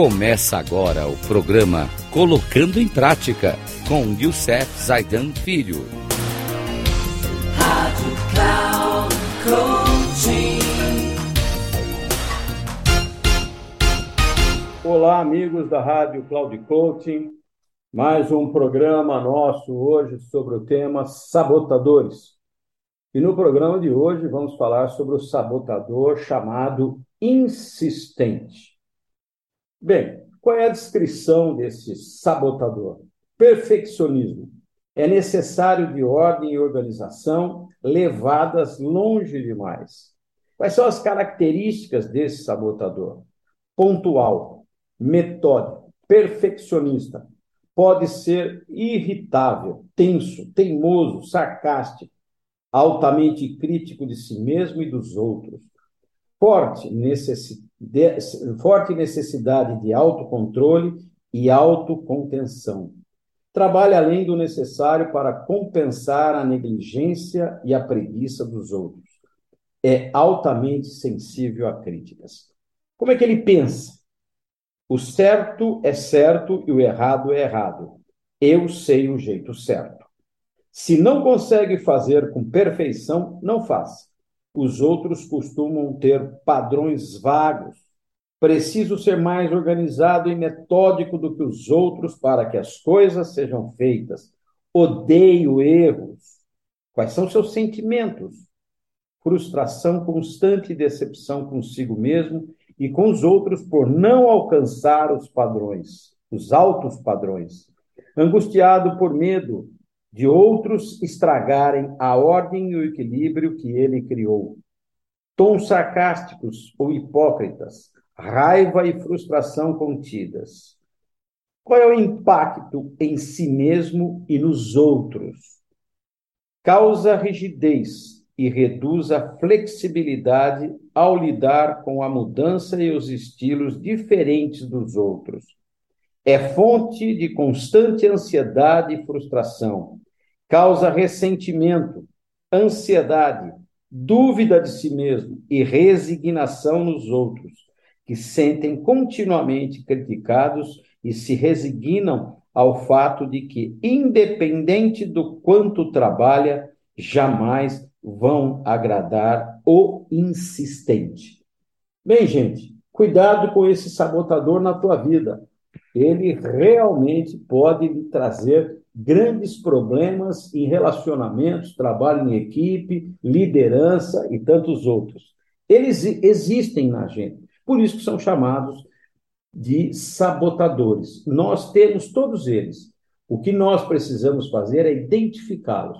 Começa agora o programa Colocando em Prática com Youssef Zaidan Filho. Rádio Cloud Coaching. Olá, amigos da Rádio Cloud Coaching. Mais um programa nosso hoje sobre o tema sabotadores. E no programa de hoje vamos falar sobre o sabotador chamado insistente. Bem, qual é a descrição desse sabotador? Perfeccionismo. É necessário de ordem e organização levadas longe demais. Quais são as características desse sabotador? Pontual, metódico, perfeccionista. Pode ser irritável, tenso, teimoso, sarcástico, altamente crítico de si mesmo e dos outros. Forte necessidade de, forte necessidade de autocontrole e autocontenção. Trabalha além do necessário para compensar a negligência e a preguiça dos outros. É altamente sensível a críticas. Como é que ele pensa? O certo é certo e o errado é errado. Eu sei o jeito certo. Se não consegue fazer com perfeição, não faça. Os outros costumam ter padrões vagos. Preciso ser mais organizado e metódico do que os outros para que as coisas sejam feitas. Odeio erros. Quais são seus sentimentos? Frustração constante e decepção consigo mesmo e com os outros por não alcançar os padrões, os altos padrões. Angustiado por medo, de outros estragarem a ordem e o equilíbrio que ele criou. Tons sarcásticos ou hipócritas, raiva e frustração contidas. Qual é o impacto em si mesmo e nos outros? Causa rigidez e reduz a flexibilidade ao lidar com a mudança e os estilos diferentes dos outros é fonte de constante ansiedade e frustração, causa ressentimento, ansiedade, dúvida de si mesmo e resignação nos outros, que sentem continuamente criticados e se resignam ao fato de que, independente do quanto trabalha, jamais vão agradar o insistente. Bem, gente, cuidado com esse sabotador na tua vida ele realmente pode lhe trazer grandes problemas em relacionamentos, trabalho em equipe, liderança e tantos outros. Eles existem na gente, por isso que são chamados de sabotadores. Nós temos todos eles. O que nós precisamos fazer é identificá-los.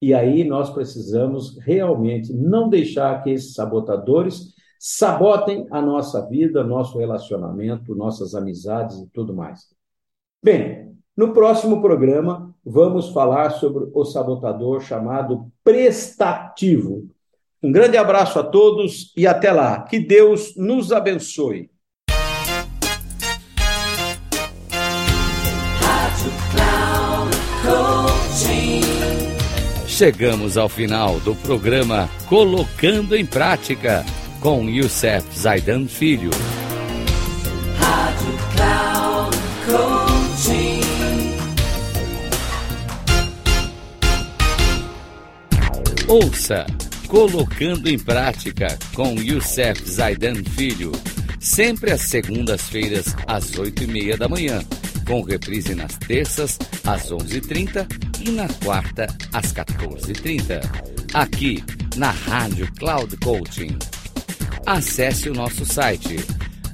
E aí nós precisamos realmente não deixar que esses sabotadores sabotem a nossa vida, nosso relacionamento, nossas amizades e tudo mais. Bem, no próximo programa vamos falar sobre o sabotador chamado prestativo. Um grande abraço a todos e até lá. Que Deus nos abençoe. Chegamos ao final do programa Colocando em Prática com Youssef Zaidan Filho. Ouça Colocando em Prática com Youssef Zaidan Filho, sempre às segundas-feiras às oito e meia da manhã, com reprise nas terças às onze e trinta. E na quarta às 14h30, aqui na Rádio Cloud Coaching. Acesse o nosso site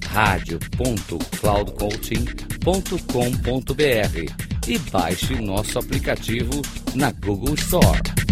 radio.cloudcoaching.com.br e baixe nosso aplicativo na Google Store.